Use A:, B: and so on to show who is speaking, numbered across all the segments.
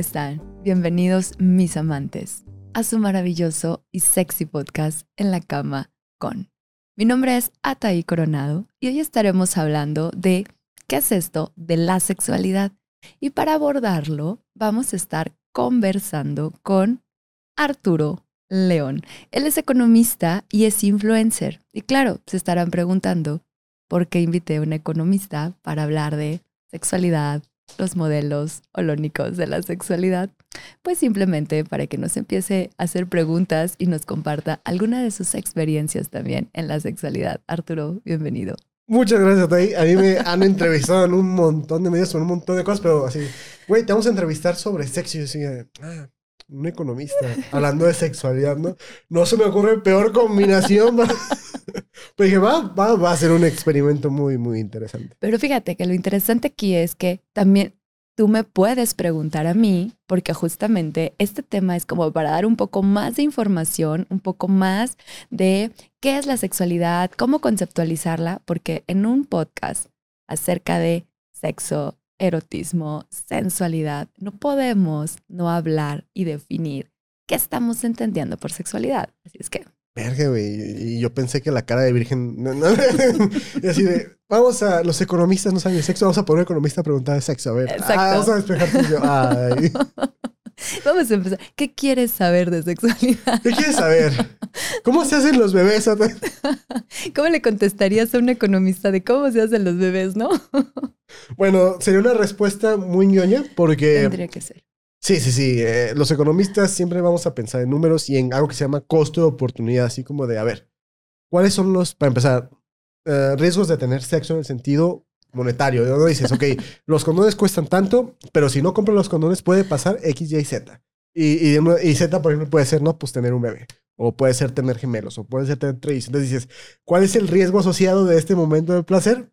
A: Hola, ¿cómo están? Bienvenidos mis amantes a su maravilloso y sexy podcast en la cama con. Mi nombre es Ataí Coronado y hoy estaremos hablando de qué es esto de la sexualidad. Y para abordarlo vamos a estar conversando con Arturo León. Él es economista y es influencer. Y claro, se estarán preguntando por qué invité a un economista para hablar de sexualidad, los modelos holónicos de la sexualidad, pues simplemente para que nos empiece a hacer preguntas y nos comparta alguna de sus experiencias también en la sexualidad. Arturo, bienvenido.
B: Muchas gracias, Tay. A mí me han entrevistado en un montón de medios sobre un montón de cosas, pero así, güey, te vamos a entrevistar sobre sexo. Y yo decía, ah, un economista hablando de sexualidad, ¿no? No se me ocurre peor combinación. Pero dije, va, va, va a ser un experimento muy, muy interesante.
A: Pero fíjate que lo interesante aquí es que también tú me puedes preguntar a mí, porque justamente este tema es como para dar un poco más de información, un poco más de qué es la sexualidad, cómo conceptualizarla, porque en un podcast acerca de sexo, erotismo, sensualidad, no podemos no hablar y definir qué estamos entendiendo por sexualidad. Así es que
B: Verga, güey. Y yo pensé que la cara de virgen. y así de. Vamos a. Los economistas no saben de sexo. Vamos a poner economista a preguntar de sexo. A ver. Ah, vamos a despejar yo. Ay.
A: Vamos a empezar. ¿Qué quieres saber de sexualidad?
B: ¿Qué quieres saber? ¿Cómo se hacen los bebés?
A: ¿Cómo le contestarías a un economista de cómo se hacen los bebés, no?
B: Bueno, sería una respuesta muy ñoña porque.
A: Tendría que ser.
B: Sí, sí, sí. Eh, los economistas siempre vamos a pensar en números y en algo que se llama costo de oportunidad, así como de, a ver, ¿cuáles son los, para empezar, eh, riesgos de tener sexo en el sentido monetario? ¿De dónde dices, ok, los condones cuestan tanto, pero si no compro los condones puede pasar X, Y, Z. Y, y, Z, por ejemplo, puede ser, no, pues tener un bebé. O puede ser tener gemelos, o puede ser tener tres. Entonces dices, ¿cuál es el riesgo asociado de este momento de placer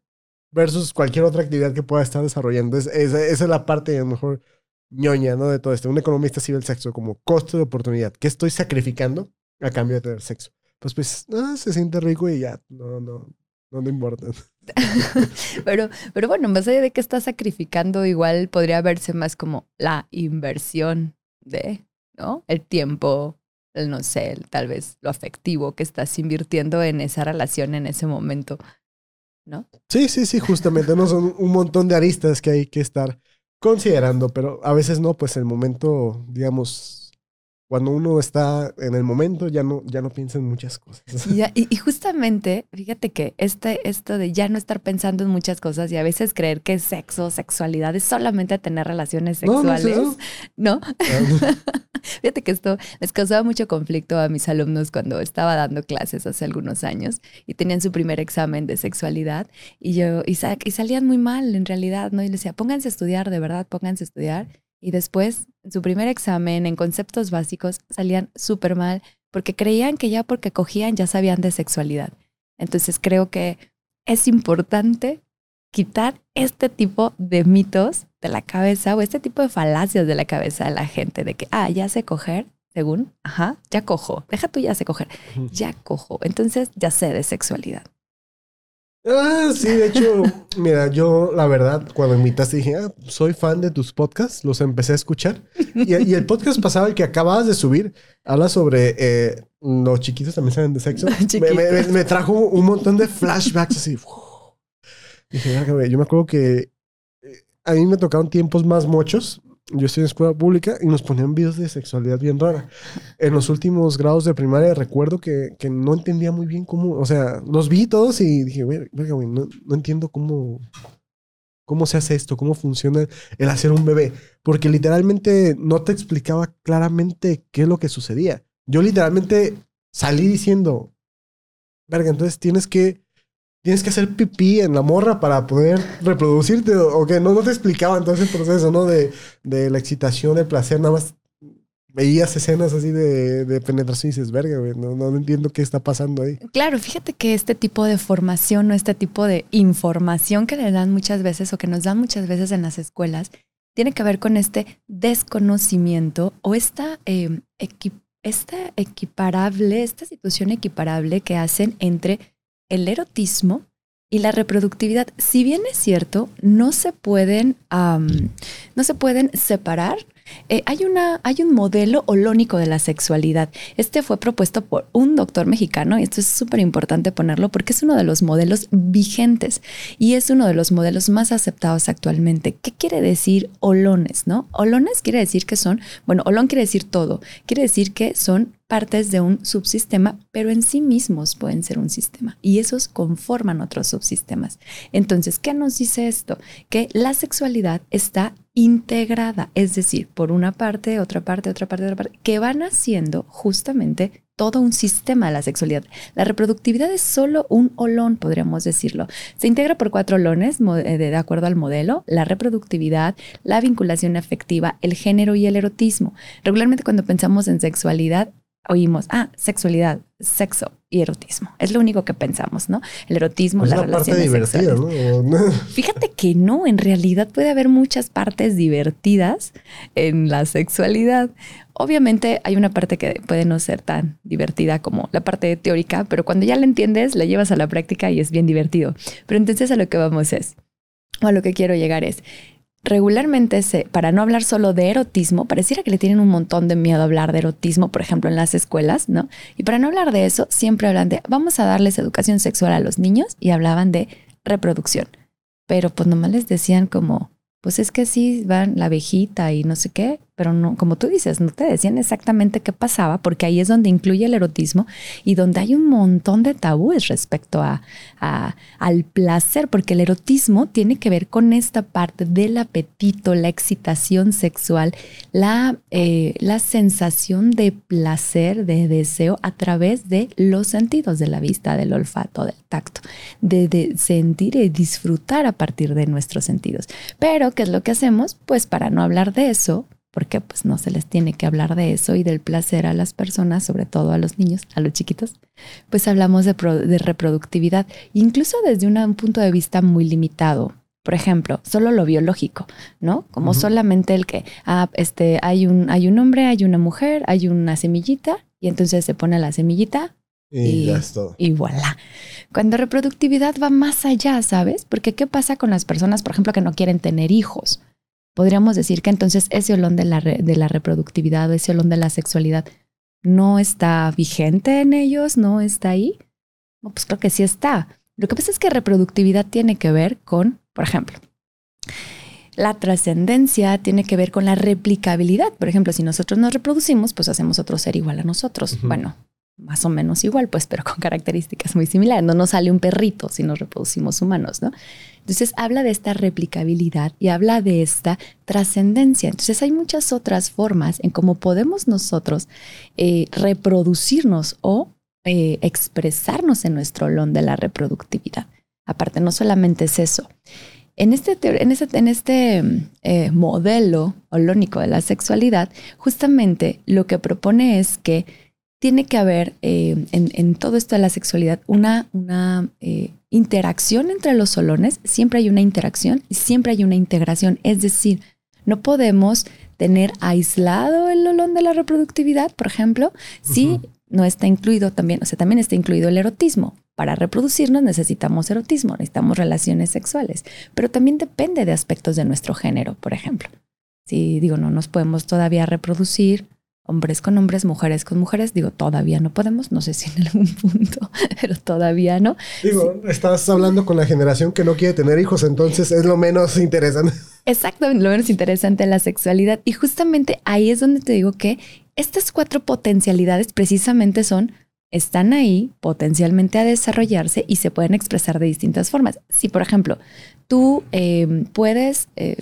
B: versus cualquier otra actividad que pueda estar desarrollando? esa es la parte, a lo mejor, ñoña, ¿no? De todo esto. Un economista sí ve el sexo como costo de oportunidad. ¿Qué estoy sacrificando a cambio de tener sexo? Pues, pues, ah, se siente rico y ya, no, no, no me importa.
A: pero, pero bueno, más allá de que estás sacrificando, igual podría verse más como la inversión de, ¿no? El tiempo, el no sé, tal vez lo afectivo que estás invirtiendo en esa relación en ese momento, ¿no?
B: Sí, sí, sí, justamente, ¿no? Son un montón de aristas que hay que estar considerando, pero a veces no, pues el momento, digamos, cuando uno está en el momento ya no, ya no piensa en muchas cosas.
A: y, justamente, fíjate que este, esto de ya no estar pensando en muchas cosas y a veces creer que sexo, sexualidad es solamente tener relaciones sexuales, ¿no? fíjate que esto les causaba mucho conflicto a mis alumnos cuando estaba dando clases hace algunos años y tenían su primer examen de sexualidad y yo, y, y salían muy mal en realidad, ¿no? Y les decía, pónganse a estudiar, de verdad, pónganse a estudiar. Y después, en su primer examen, en conceptos básicos, salían súper mal porque creían que ya porque cogían ya sabían de sexualidad. Entonces creo que es importante quitar este tipo de mitos de la cabeza o este tipo de falacias de la cabeza de la gente de que, ah, ya sé coger, según, ajá, ya cojo, deja tú ya sé coger, ya cojo, entonces ya sé de sexualidad.
B: Ah, sí, de hecho, mira, yo la verdad, cuando invitaste dije, ah, soy fan de tus podcasts, los empecé a escuchar. Y, el podcast pasado, el que acabas de subir, habla sobre eh, los chiquitos también saben de sexo. Me, trajo un montón de flashbacks así. Dije, yo me acuerdo que eh, a mí me tocaron tiempos más mochos yo estoy en escuela pública y nos ponían videos de sexualidad bien rara. En los últimos grados de primaria recuerdo que, que no entendía muy bien cómo, o sea, los vi todos y dije, güey, no, no entiendo cómo, cómo se hace esto, cómo funciona el hacer un bebé. Porque literalmente no te explicaba claramente qué es lo que sucedía. Yo literalmente salí diciendo, verga, entonces tienes que tienes que hacer pipí en la morra para poder reproducirte o, que no, te explicaba entonces el proceso, ¿no? De, la excitación, del placer, nada más veías escenas así de, penetración y dices, verga, güey, no, no, entiendo qué está pasando ahí.
A: Claro, fíjate que este tipo de formación o este tipo de información que le dan muchas veces o que nos dan muchas veces en las escuelas tiene que ver con este desconocimiento o esta, eh, esta equiparable, esta situación equiparable que hacen entre el erotismo y la reproductividad, si bien es cierto, no se pueden, no se pueden separar eh, hay, una, hay un modelo holónico de la sexualidad. Este fue propuesto por un doctor mexicano y esto es súper importante ponerlo porque es uno de los modelos vigentes y es uno de los modelos más aceptados actualmente. ¿Qué quiere decir holones? ¿no? Holones quiere decir que son, bueno, holón quiere decir todo, quiere decir que son partes de un subsistema, pero en sí mismos pueden ser un sistema y esos conforman otros subsistemas. Entonces, ¿qué nos dice esto? Que la sexualidad está integrada, es decir, por una parte, otra parte, otra parte, otra parte, que van haciendo justamente todo un sistema de la sexualidad. La reproductividad es solo un olón, podríamos decirlo. Se integra por cuatro olones eh, de acuerdo al modelo, la reproductividad, la vinculación afectiva, el género y el erotismo. Regularmente cuando pensamos en sexualidad, oímos, ah, sexualidad, sexo y erotismo. Es lo único que pensamos, ¿no? El erotismo,
B: es la parte divertida, ¿no?
A: Fíjate que no, en realidad puede haber muchas partes divertidas en la sexualidad. Obviamente hay una parte que puede no ser tan divertida como la parte teórica, pero cuando ya la entiendes, la llevas a la práctica y es bien divertido. Pero entonces a lo que vamos es, o a lo que quiero llegar es, regularmente, se, para no hablar solo de erotismo, pareciera que le tienen un montón de miedo a hablar de erotismo, por ejemplo, en las escuelas, ¿no? Y para no hablar de eso, siempre hablan de, vamos a darles educación sexual a los niños y hablaban de reproducción. Pero pues nomás les decían como, pues es que sí van la abejita y no sé qué, pero no, como tú dices, no te decían exactamente qué pasaba, porque ahí es donde incluye el erotismo y donde hay un montón de tabúes respecto a, al placer, porque el erotismo tiene que ver con esta parte del apetito, la excitación sexual, la, eh, la sensación de placer, de deseo a través de los sentidos, de la vista, del olfato, del tacto, de, de sentir y disfrutar a partir de nuestros sentidos. Pero, ¿qué es lo que hacemos? Pues para no hablar de eso, porque pues no se les tiene que hablar de eso y del placer a las personas, sobre todo a los niños, a los chiquitos, pues hablamos de, reproductividad, incluso desde un punto de vista muy limitado. Por ejemplo, solo lo biológico, ¿no? Como solamente el que, ah, este, hay un, hay un hombre, hay una mujer, hay una semillita, y entonces se pone la semillita,
B: y, ya es todo.
A: Y voilà. Cuando reproductividad va más allá, ¿sabes? Porque ¿qué pasa con las personas, por ejemplo, que no quieren tener hijos? Podríamos decir que entonces ese olón de la, de la reproductividad, ese olón de la sexualidad, no está vigente en ellos, no está ahí. No, pues creo que sí está. Lo que pasa es que reproductividad tiene que ver con, por ejemplo, la trascendencia tiene que ver con la replicabilidad. Por ejemplo, si nosotros nos reproducimos, pues hacemos otro ser igual a nosotros. Bueno, más o menos igual, pues, pero con características muy similares. No nos sale un perrito si nos reproducimos humanos, ¿no? Entonces habla de esta replicabilidad y habla de esta trascendencia. Entonces hay muchas otras formas en cómo podemos nosotros eh, reproducirnos o eh, expresarnos en nuestro olón de la reproductividad. Aparte, no solamente es eso. En este, en este, en este eh, modelo holónico de la sexualidad, justamente lo que propone es que tiene que haber en, todo esto de la sexualidad una, una interacción entre los solones, siempre hay una interacción y siempre hay una integración. Es decir, no podemos tener aislado el olón de la reproductividad, por ejemplo, si no está incluido también, o sea, también está incluido el erotismo. Para reproducirnos necesitamos erotismo, necesitamos relaciones sexuales, pero también depende de aspectos de nuestro género, por ejemplo. Si digo, no nos podemos todavía reproducir hombres con hombres, mujeres con mujeres. Digo, todavía no podemos, no sé si en algún punto, pero todavía no.
B: Digo, estás hablando con la generación que no quiere tener hijos, entonces es lo menos interesante.
A: Exactamente, lo menos interesante la sexualidad. Y justamente ahí es donde te digo que estas cuatro potencialidades precisamente son están ahí potencialmente a desarrollarse y se pueden expresar de distintas formas. Si, por ejemplo, tú em, puedes eh,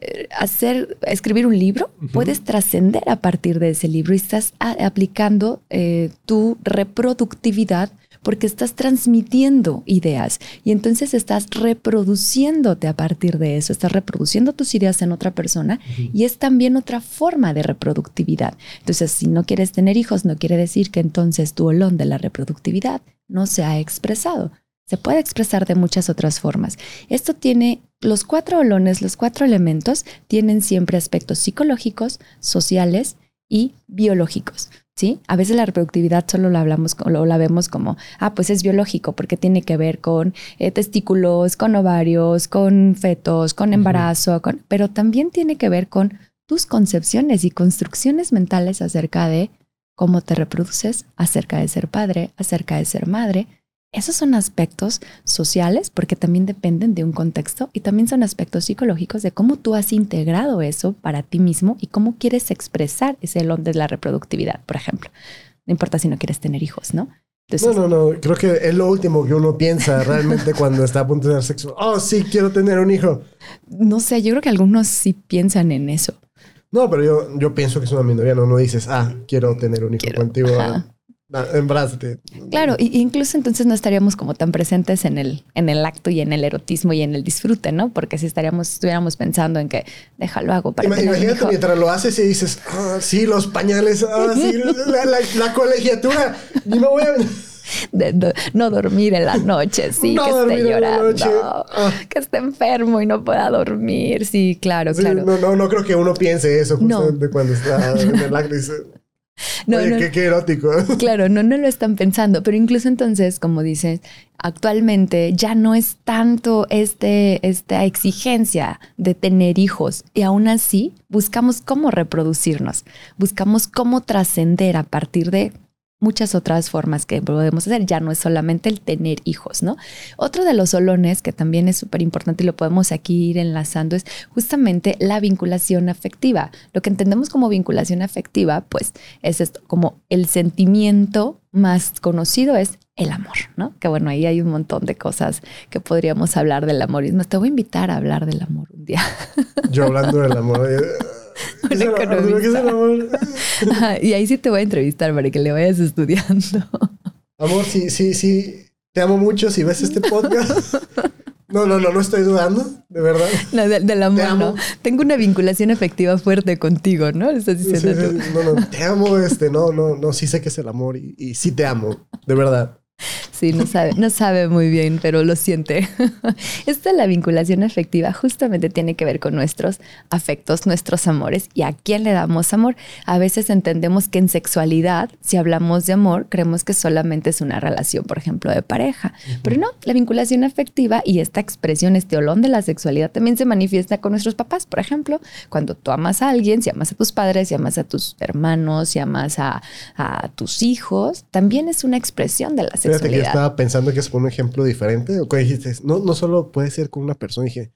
A: eh, hacer, escribir un libro, puedes trascender a partir de ese libro y estás aplicando eh, tu reproductividad porque estás transmitiendo ideas y entonces estás reproduciéndote a partir de eso, estás reproduciendo tus ideas en otra persona y es también otra forma de reproductividad. Entonces, si no quieres tener hijos, no quiere decir que entonces tu olón de la reproductividad no se ha expresado. Se puede expresar de muchas otras formas. Esto tiene, los cuatro olones, los cuatro elementos, tienen siempre aspectos psicológicos, sociales y biológicos. ¿Sí? A veces la reproductividad solo la hablamos, lo la vemos como, ah, pues es biológico, porque tiene que ver con eh, testículos, con ovarios, con fetos, con embarazo, con, pero también tiene que ver con tus concepciones y construcciones mentales acerca de cómo te reproduces, acerca de ser padre, acerca de ser madre, esos son aspectos sociales porque también dependen de un contexto y también son aspectos psicológicos de cómo tú has integrado eso para ti mismo y cómo quieres expresar ese don de la reproductividad, por ejemplo. No importa si no quieres tener hijos, ¿no?
B: no, no, no. Creo que es lo último que uno piensa realmente cuando está a punto de tener sexo. Oh, sí, quiero tener un hijo.
A: No sé, yo creo que algunos sí piensan en eso.
B: No, pero yo, yo pienso que es una minoría. No, no dices, ah, quiero tener un hijo contigo. Embrázate.
A: Claro, y incluso entonces no estaríamos como tan presentes en el, en el acto y en el erotismo y en el disfrute, ¿no? Porque si estaríamos, estuviéramos pensando en que déjalo hago para
B: Imagínate mientras lo haces y dices, ah, sí, los pañales, ah, sí, la, colegiatura, y no voy a...
A: De, no dormir en la noche, sí, que esté llorando, ah. que esté enfermo y no pueda dormir, sí, claro, claro.
B: No, no, no creo que uno piense eso justamente cuando está en el acto no, Oye, qué, erótico.
A: Claro, no, no lo están pensando, pero incluso entonces, como dices, actualmente ya no es tanto este, esta exigencia de tener hijos y aún así buscamos cómo reproducirnos, buscamos cómo trascender a partir de muchas otras formas que podemos hacer. Ya no es solamente el tener hijos, ¿no? Otro de los solones que también es súper importante y lo podemos aquí ir enlazando es justamente la vinculación afectiva. Lo que entendemos como vinculación afectiva, pues es esto, como el sentimiento más conocido es el amor, ¿no? Que bueno, ahí hay un montón de cosas que podríamos hablar del amor. Y te voy a invitar a hablar del amor un día.
B: Yo hablando del amor. Eh,
A: y ahí sí te voy a entrevistar para que le vayas estudiando.
B: Amor, sí, sí, sí. Te amo mucho si ves este podcast. No, no, no, no estoy dudando, de verdad.
A: No, del amor, no. Tengo una vinculación afectiva fuerte contigo, ¿no? estás diciendo tú.
B: No, no, te amo, este, no, no, no, sí sé que es el amor y, y sí te amo, de verdad.
A: Sí, no sabe, no sabe muy bien, pero lo siente. Esta la vinculación afectiva justamente tiene que ver con nuestros afectos, nuestros amores y a quién le damos amor. A veces entendemos que en sexualidad, si hablamos de amor, creemos que solamente es una relación, por ejemplo, de pareja. Pero no, la vinculación afectiva y esta expresión, este olón de la sexualidad también se manifiesta con nuestros papás. Por ejemplo, cuando tú amas a alguien, si amas a tus padres, si amas a tus hermanos, si amas a, a tus hijos, también es una expresión de la sexualidad
B: estaba pensando que es un ejemplo diferente. O dijiste, no, no solo puede ser con una persona. Dije,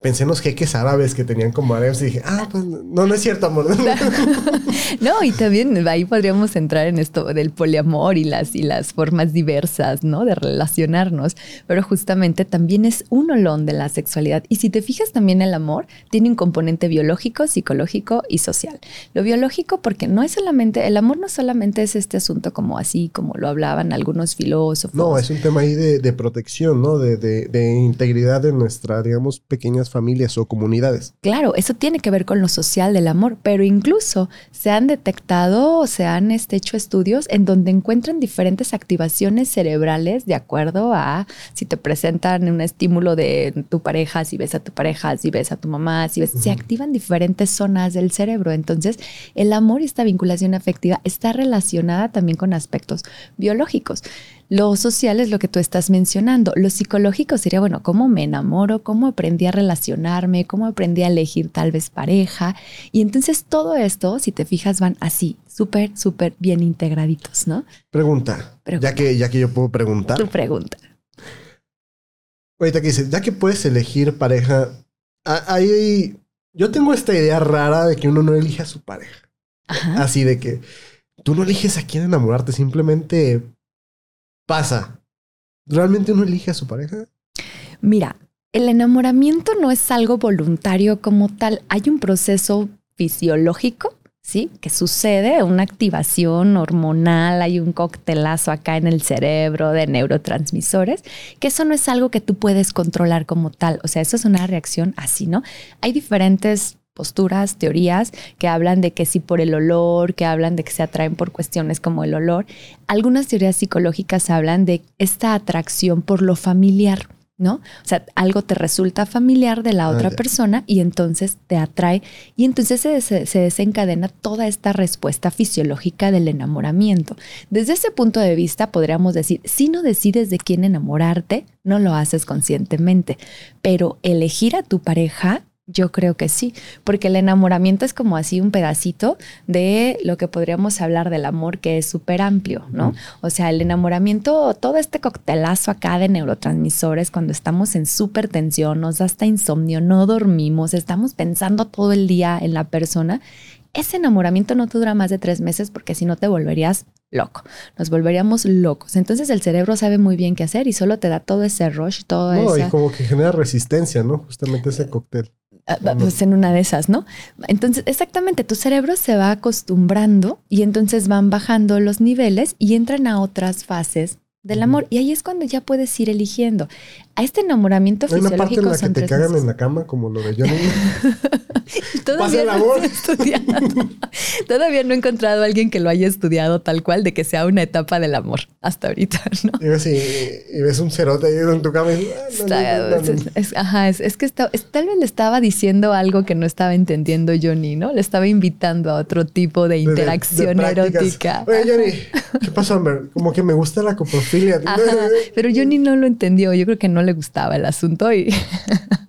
B: pensé en los jeques árabes que tenían como árabes y dije, ah, pues no, no es cierto, amor.
A: no, y también ahí podríamos entrar en esto del poliamor y las, y las formas diversas, ¿no? De relacionarnos, pero justamente también es un olón de la sexualidad. Y si te fijas también el amor tiene un componente biológico, psicológico y social. Lo biológico porque no es solamente, el amor no solamente es este asunto como así, como lo hablaban algunos filósofos.
B: No, es un tema ahí de, de protección, ¿no? De, de, de integridad de nuestra, digamos, familias o comunidades.
A: Claro, eso tiene que ver con lo social del amor, pero incluso se han detectado o se han este, hecho estudios en donde encuentran diferentes activaciones cerebrales de acuerdo a si te presentan un estímulo de tu pareja, si ves a tu pareja, si ves a tu mamá, si ves, se activan diferentes zonas del cerebro. Entonces, el amor y esta vinculación afectiva está relacionada también con aspectos biológicos. Lo social es lo que tú estás mencionando. Lo psicológico sería, bueno, cómo me enamoro, cómo aprendí a relacionarme, cómo aprendí a elegir tal vez pareja. Y entonces todo esto, si te fijas, van así, súper, súper bien integraditos, ¿no?
B: Pregunta. Ya, que, ya que yo puedo preguntar.
A: Tu pregunta.
B: Ahorita que dices, ya que puedes elegir pareja, ahí yo tengo esta idea rara de que uno no elige a su pareja. Así de que tú no eliges a quién enamorarte, simplemente pasa. ¿Realmente uno elige a su pareja?
A: Mira, el enamoramiento no es algo voluntario como tal. Hay un proceso fisiológico, ¿sí? Que sucede, una activación hormonal, hay un coctelazo acá en el cerebro de neurotransmisores, que eso no es algo que tú puedes controlar como tal. O sea, eso es una reacción así, ¿no? Hay diferentes posturas, teorías que hablan de que sí por el olor, que hablan de que se atraen por cuestiones como el olor. Algunas teorías psicológicas hablan de esta atracción por lo familiar. ¿no? O sea, algo te resulta familiar de la ah, otra persona y entonces te atrae y entonces se, se, desencadena toda esta respuesta fisiológica del enamoramiento. Desde ese punto de vista podríamos decir, si no decides de quién enamorarte, no lo haces conscientemente, pero elegir a tu pareja yo creo que sí, porque el enamoramiento es como así un pedacito de lo que podríamos hablar del amor que es súper amplio, ¿no? O sea, el enamoramiento, todo este coctelazo acá de neurotransmisores cuando estamos en súper tensión, nos da hasta insomnio, no dormimos, estamos pensando todo el día en la persona. Ese enamoramiento no te dura más de tres meses porque si no te volverías loco, nos volveríamos locos. Entonces el cerebro sabe muy bien qué hacer y solo te da todo ese rush, todo eso.
B: No, y como que genera resistencia, ¿no? Justamente ese cóctel.
A: Ah, pues en una de esas, ¿no? Entonces, exactamente, tu cerebro se va acostumbrando y entonces van bajando los niveles y entran a otras fases del amor. Y ahí es cuando ya puedes ir eligiendo. A este enamoramiento
B: Hay una parte en la que te cagan en la cama, como lo de Johnny.
A: Todavía no Todavía no he encontrado a alguien que lo haya estudiado tal cual, de que sea una etapa del amor hasta ahorita, ¿no?
B: Y ves, y, ves un cerote ahí en tu cama y
A: ah, es, ajá, es, que tal vez le estaba diciendo algo que no estaba entendiendo Johnny, ¿no? Le estaba invitando a otro tipo de interacción erótica.
B: Oye, Johnny, ¿qué pasó, hombre? Como que me gusta la coprofilia.
A: Pero Johnny no lo entendió. Yo creo que no le gustaba el asunto y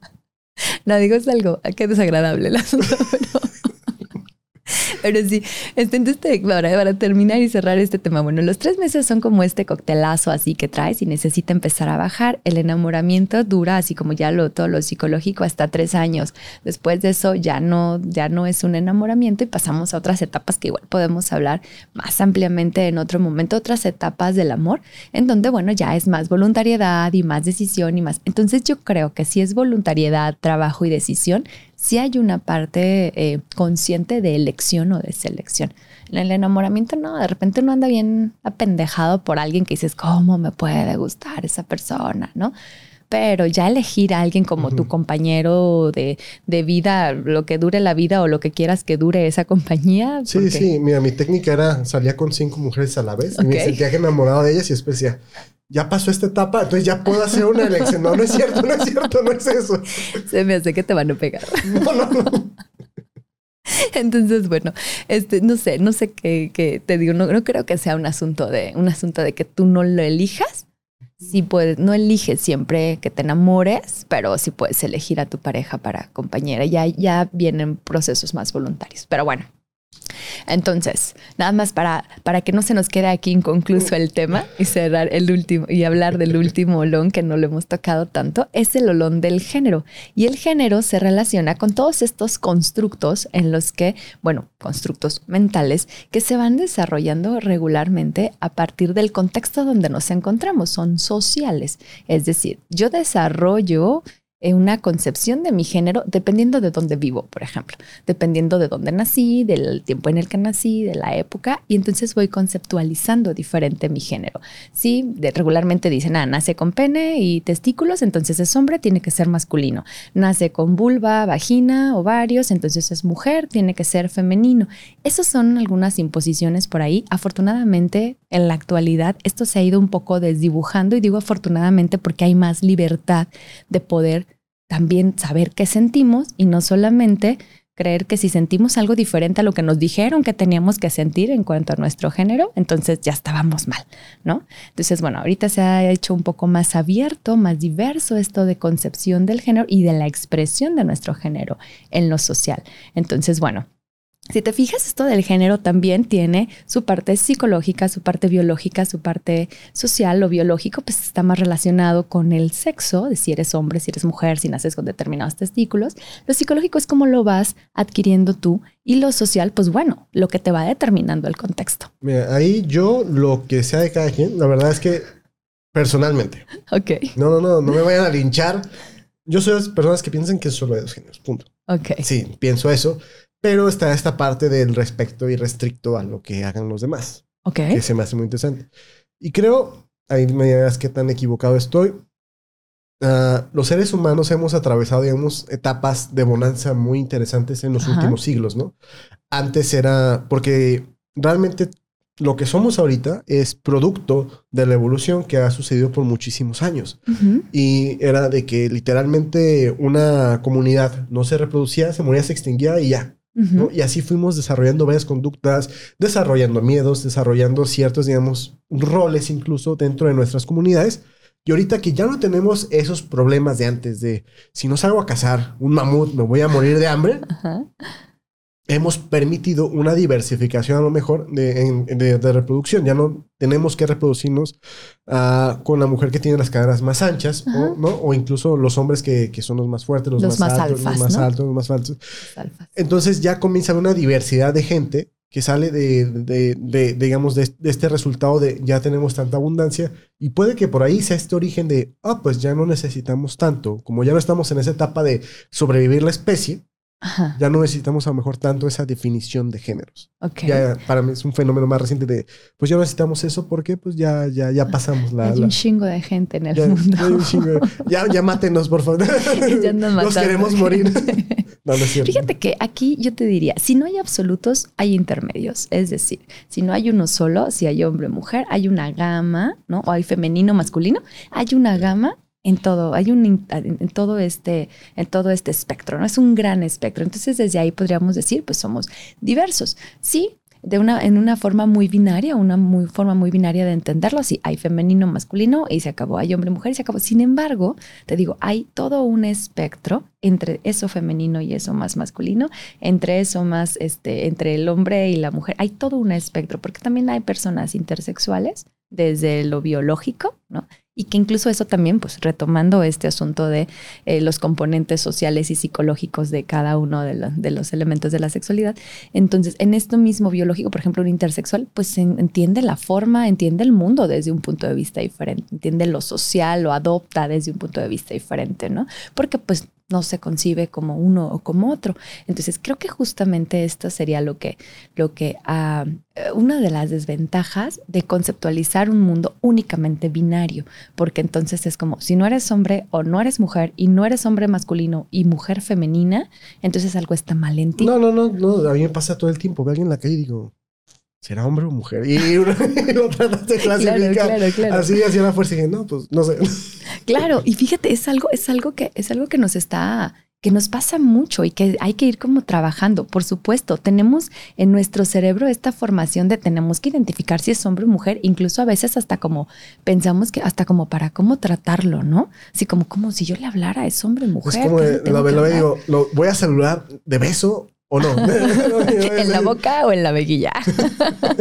A: no digo es algo, qué desagradable el asunto, pero pero sí, este, entonces para, terminar y cerrar este tema, bueno, los tres meses son como este coctelazo así que traes y necesita empezar a bajar. El enamoramiento dura, así como ya lo, todo lo psicológico, hasta tres años. Después de eso ya no, ya no es un enamoramiento y pasamos a otras etapas que igual podemos hablar más ampliamente en otro momento, otras etapas del amor, en donde, bueno, ya es más voluntariedad y más decisión y más. Entonces yo creo que si es voluntariedad, trabajo y decisión, si hay una parte eh, consciente de elección o de selección. En el enamoramiento no, de repente uno anda bien apendejado por alguien que dices, ¿cómo me puede gustar esa persona? ¿No? Pero ya elegir a alguien como tu compañero de, vida, lo que dure la vida o lo que quieras que dure esa compañía.
B: Sí, sí, mira, mi técnica era salía con cinco mujeres a la vez y me sentía enamorado de ellas y después decía, ya pasó esta etapa, entonces ya puedo hacer una elección. No, no es cierto, no es cierto, no es eso.
A: Se me hace que te van a pegar. No, no, no. Entonces, bueno, este, no sé, no sé qué, te digo, no, no, creo que sea un asunto de, un asunto de que tú no lo elijas. Sí puedes, no eliges siempre que te enamores, pero sí puedes elegir a tu pareja para compañera. Ya, ya vienen procesos más voluntarios. Pero bueno, entonces, nada más para, para que no se nos quede aquí inconcluso el tema y cerrar el último y hablar del último olón que no lo hemos tocado tanto, es el olón del género. Y el género se relaciona con todos estos constructos en los que, bueno, constructos mentales que se van desarrollando regularmente a partir del contexto donde nos encontramos, son sociales. Es decir, yo desarrollo una concepción de mi género dependiendo de dónde vivo, por ejemplo, dependiendo de dónde nací, del tiempo en el que nací, de la época, y entonces voy conceptualizando diferente mi género. Sí, regularmente dicen, ah, nace con pene y testículos, entonces es hombre, tiene que ser masculino. Nace con vulva, vagina, ovarios, entonces es mujer, tiene que ser femenino. Esas son algunas imposiciones por ahí. Afortunadamente, en la actualidad, esto se ha ido un poco desdibujando y digo afortunadamente porque hay más libertad de poder también saber qué sentimos y no solamente creer que si sentimos algo diferente a lo que nos dijeron que teníamos que sentir en cuanto a nuestro género, entonces ya estábamos mal, ¿no? Entonces, bueno, ahorita se ha hecho un poco más abierto, más diverso esto de concepción del género y de la expresión de nuestro género en lo social. Entonces, bueno, si te fijas, esto del género también tiene su parte psicológica, su parte biológica, su parte social. Lo biológico pues está más relacionado con el sexo, de si eres hombre, si eres mujer, si naces con determinados testículos. Lo psicológico es cómo lo vas adquiriendo tú y lo social, pues bueno, lo que te va determinando el contexto.
B: Mira, ahí yo lo que sea de cada quien, la verdad es que personalmente.
A: Ok.
B: No, no, no, no me vayan a linchar. Yo soy de las personas que piensan que es solo de dos géneros, punto.
A: Ok.
B: Sí, pienso eso. Pero está esta parte del respeto irrestricto a lo que hagan los demás.
A: Ok.
B: Que se me hace muy interesante. Y creo, ahí me dirás qué tan equivocado estoy. Ah, los seres humanos hemos atravesado, digamos, etapas de bonanza muy interesantes en los últimos siglos, ¿no? Antes era, porque realmente lo que somos ahorita es producto de la evolución que ha sucedido por muchísimos años. Y era de que literalmente una comunidad no se reproducía, se moría, se extinguía y ya. Y así fuimos desarrollando varias conductas, desarrollando miedos, desarrollando ciertos, digamos, roles incluso dentro de nuestras comunidades. Y ahorita que ya no tenemos esos problemas de antes de si no salgo a cazar un mamut, me voy a morir de hambre hemos permitido una diversificación a lo mejor de, reproducción. Ya no tenemos que reproducirnos ah, con la mujer que tiene las caderas más anchas, o, ¿no? o incluso los hombres que, son los más fuertes, los, más, altos, los más altos, los más falsos. Entonces ya comienza una diversidad de gente que sale de, digamos, de, este resultado de ya tenemos tanta abundancia y puede que por ahí sea este origen de, ah, pues ya no necesitamos tanto, como ya no estamos en esa etapa de sobrevivir la especie, ya no necesitamos a lo mejor tanto esa definición de géneros. Ya para mí es un fenómeno más reciente de, pues ya no necesitamos eso porque pues ya, ya, ya pasamos la...
A: Hay un chingo de gente en el mundo.
B: Ya, ya, mátenos, por favor. Ya Nos queremos morir.
A: no, no es cierto. Fíjate que aquí yo te diría, si no hay absolutos, hay intermedios. Es decir, si no hay uno solo, si hay hombre, mujer, hay una gama, ¿no? O hay femenino, masculino, hay una gama en todo, hay un en todo este, en todo este espectro, ¿no? Es un gran espectro. Entonces, desde ahí podríamos decir, pues somos diversos. Sí, de una, en una forma muy binaria, una muy, forma muy binaria de entenderlo. Sí, hay femenino, masculino y se acabó. Hay hombre, mujer y se acabó. Sin embargo, te digo, hay todo un espectro entre eso femenino y eso más masculino, entre eso más, este, entre el hombre y la mujer. Hay todo un espectro, porque también hay personas intersexuales desde lo biológico, ¿no? Y que incluso eso también, pues retomando este asunto de eh, los componentes sociales y psicológicos de cada uno de, de, los elementos de la sexualidad. Entonces, en esto mismo biológico, por ejemplo, un intersexual, pues entiende la forma, entiende el mundo desde un punto de vista diferente, entiende lo social, lo adopta desde un punto de vista diferente, ¿no? Porque pues no se concibe como uno o como otro. Entonces, creo que justamente esto sería lo que, lo que ah, una de las desventajas de conceptualizar un mundo únicamente binario, porque entonces es como, si no eres hombre o no eres mujer y no eres hombre masculino y mujer femenina, entonces algo está mal en ti.
B: No, no, no, no, a mí me pasa todo el tiempo, veo a alguien en la calle y digo, ¿será hombre o mujer? Y lo tratas de clasificar. Claro, claro, claro. Así, así a la fuerza y dije, no, pues no sé.
A: Claro, y fíjate, es algo, es algo que, es algo que nos está, que nos pasa mucho y que hay que ir como trabajando. Por supuesto, tenemos en nuestro cerebro esta formación de tenemos que identificar si es hombre o mujer, incluso a veces hasta como pensamos que hasta como para cómo tratarlo, ¿no? Así como, como si yo le hablara, es hombre o mujer.
B: Es como, lo, lo, digo, lo voy a saludar de beso ¿O no?
A: ¿En la boca o en la veguilla?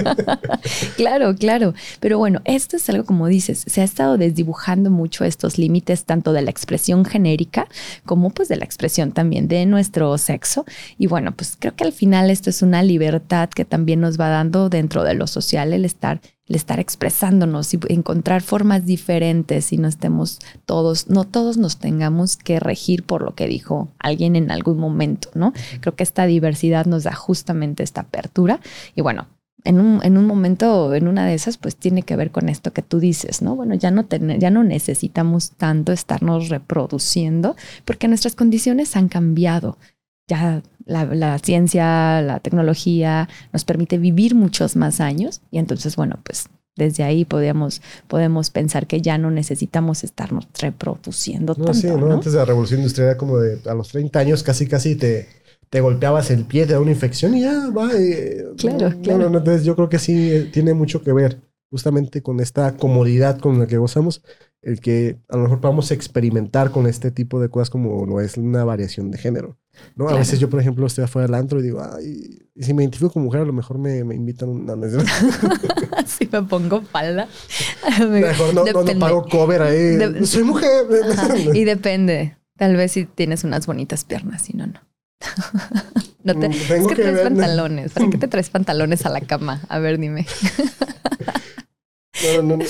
A: claro, claro. Pero bueno, esto es algo como dices, se ha estado desdibujando mucho estos límites tanto de la expresión genérica como pues de la expresión también de nuestro sexo. Y bueno, pues creo que al final esto es una libertad que también nos va dando dentro de lo social el estar el estar expresándonos y encontrar formas diferentes y no estemos todos, no todos nos tengamos que regir por lo que dijo alguien en algún momento, ¿no? Creo que esta diversidad nos da justamente esta apertura y bueno, en un, en un, momento, en una de esas, pues tiene que ver con esto que tú dices, ¿no? Bueno, ya no, ya no necesitamos tanto estarnos reproduciendo porque nuestras condiciones han cambiado ya la, ciencia, la tecnología nos permite vivir muchos más años y entonces, bueno, pues desde ahí podemos, podemos pensar que ya no necesitamos estarnos reproduciendo no, Sí, ¿no?
B: Antes de la revolución industrial era como de a los 30 años casi casi te, te golpeabas el pie, de una infección y ya va. Eh,
A: claro, claro.
B: entonces yo creo que sí eh, tiene mucho que ver justamente con esta comodidad con la que gozamos el que a lo mejor podamos experimentar con este tipo de cosas como no es una variación de género. ¿no? A veces yo, por ejemplo, estoy afuera del antro y digo, ay, y si me identifico como mujer, a lo mejor me, me invitan una
A: si me pongo falda.
B: mejor no, no, pago cover ahí. Soy mujer.
A: y depende. Tal vez si tienes unas bonitas piernas, si no, no. no te, mm, es que, traes pantalones. ¿Para qué te traes pantalones a la cama? A ver, dime.
B: No, no.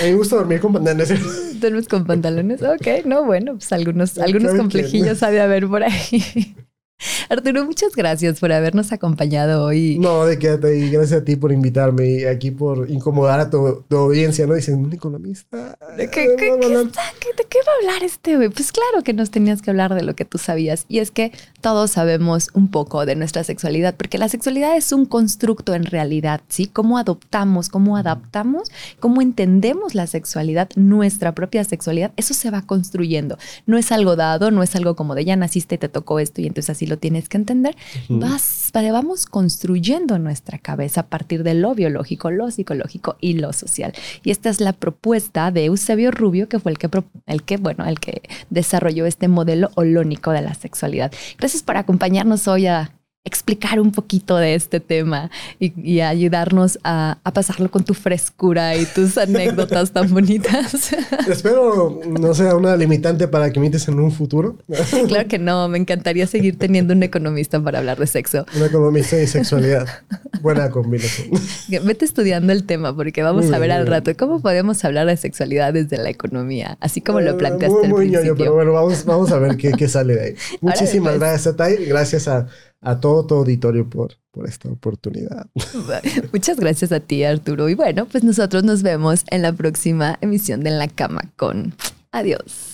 B: A mí me gusta dormir con pantalones.
A: ¿Duermes con pantalones? Ok, no, bueno, pues algunos, algunos complejillos ha de haber por ahí. Arturo, muchas gracias por habernos acompañado hoy.
B: No, de quédate y gracias a ti por invitarme y aquí por incomodar a tu, audiencia, ¿no? Dicen, un economista.
A: ¿De qué, qué, ¿De qué va a hablar este güey? Pues claro que nos tenías que hablar de lo que tú sabías. Y es que todos sabemos un poco de nuestra sexualidad, porque la sexualidad es un constructo en realidad, ¿sí? Cómo adoptamos, cómo adaptamos, cómo entendemos la sexualidad, nuestra propia sexualidad, eso se va construyendo. No es algo dado, no es algo como de ya naciste y te tocó esto y entonces así lo tienes que entender. Vas, vamos construyendo nuestra cabeza a partir de lo biológico, lo psicológico y lo social. Y esta es la propuesta de Eusebio Rubio, que fue el que, el que, bueno, el que desarrolló este modelo holónico de la sexualidad. Gracias por acompañarnos hoy a explicar un poquito de este tema y, ayudarnos a, pasarlo con tu frescura y tus anécdotas tan bonitas.
B: Espero no sea una limitante para que imites en un futuro.
A: Claro que no, me encantaría seguir teniendo un economista para hablar de sexo.
B: Un economista y sexualidad. Buena combinación.
A: Vete estudiando el tema porque vamos a ver al rato cómo podemos hablar de sexualidad desde la economía, así como lo eh, planteaste muy, muy al
B: pero bueno, vamos, vamos a ver qué, qué sale de ahí. Muchísimas gracias, Atay. Gracias a a todo tu auditorio por, por esta oportunidad.
A: Muchas gracias a ti, Arturo. Y bueno, pues nosotros nos vemos en la próxima emisión de En la Cama con... Adiós.